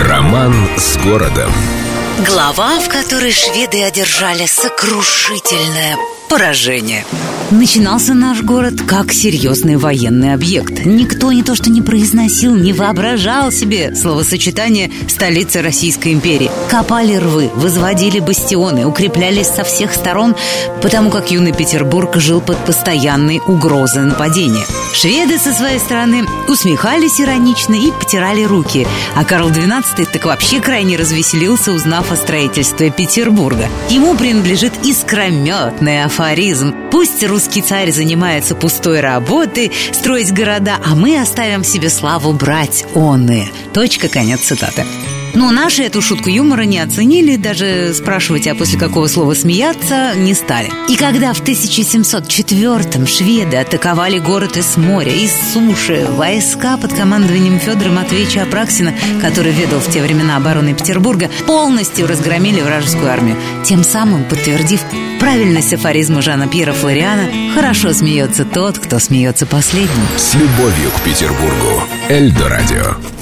Роман с городом. Глава, в которой шведы одержали сокрушительное поражение. Начинался наш город как серьезный военный объект. Никто не то что не произносил, не воображал себе словосочетание «столица Российской империи». Копали рвы, возводили бастионы, укреплялись со всех сторон, потому как юный Петербург жил под постоянной угрозой нападения. Шведы со своей стороны усмехались иронично и потирали руки, а Карл XII так вообще крайне развеселился, узнав о строительстве Петербурга. Ему принадлежит искрометный афоризм. Пусть русский царь занимается пустой работой, строить города, а мы оставим себе славу брать оны. Точка, конец цитаты. Но наши эту шутку юмора не оценили, даже спрашивать, а после какого слова смеяться, не стали. И когда в 1704-м шведы атаковали город из моря, из суши, войска под командованием Федора Матвеевича Апраксина, который ведал в те времена обороной Петербурга, полностью разгромили вражескую армию, тем самым подтвердив правильность афоризма Жана Пьера Флориана «Хорошо смеется тот, кто смеется последним». С любовью к Петербургу. Эльдо радио.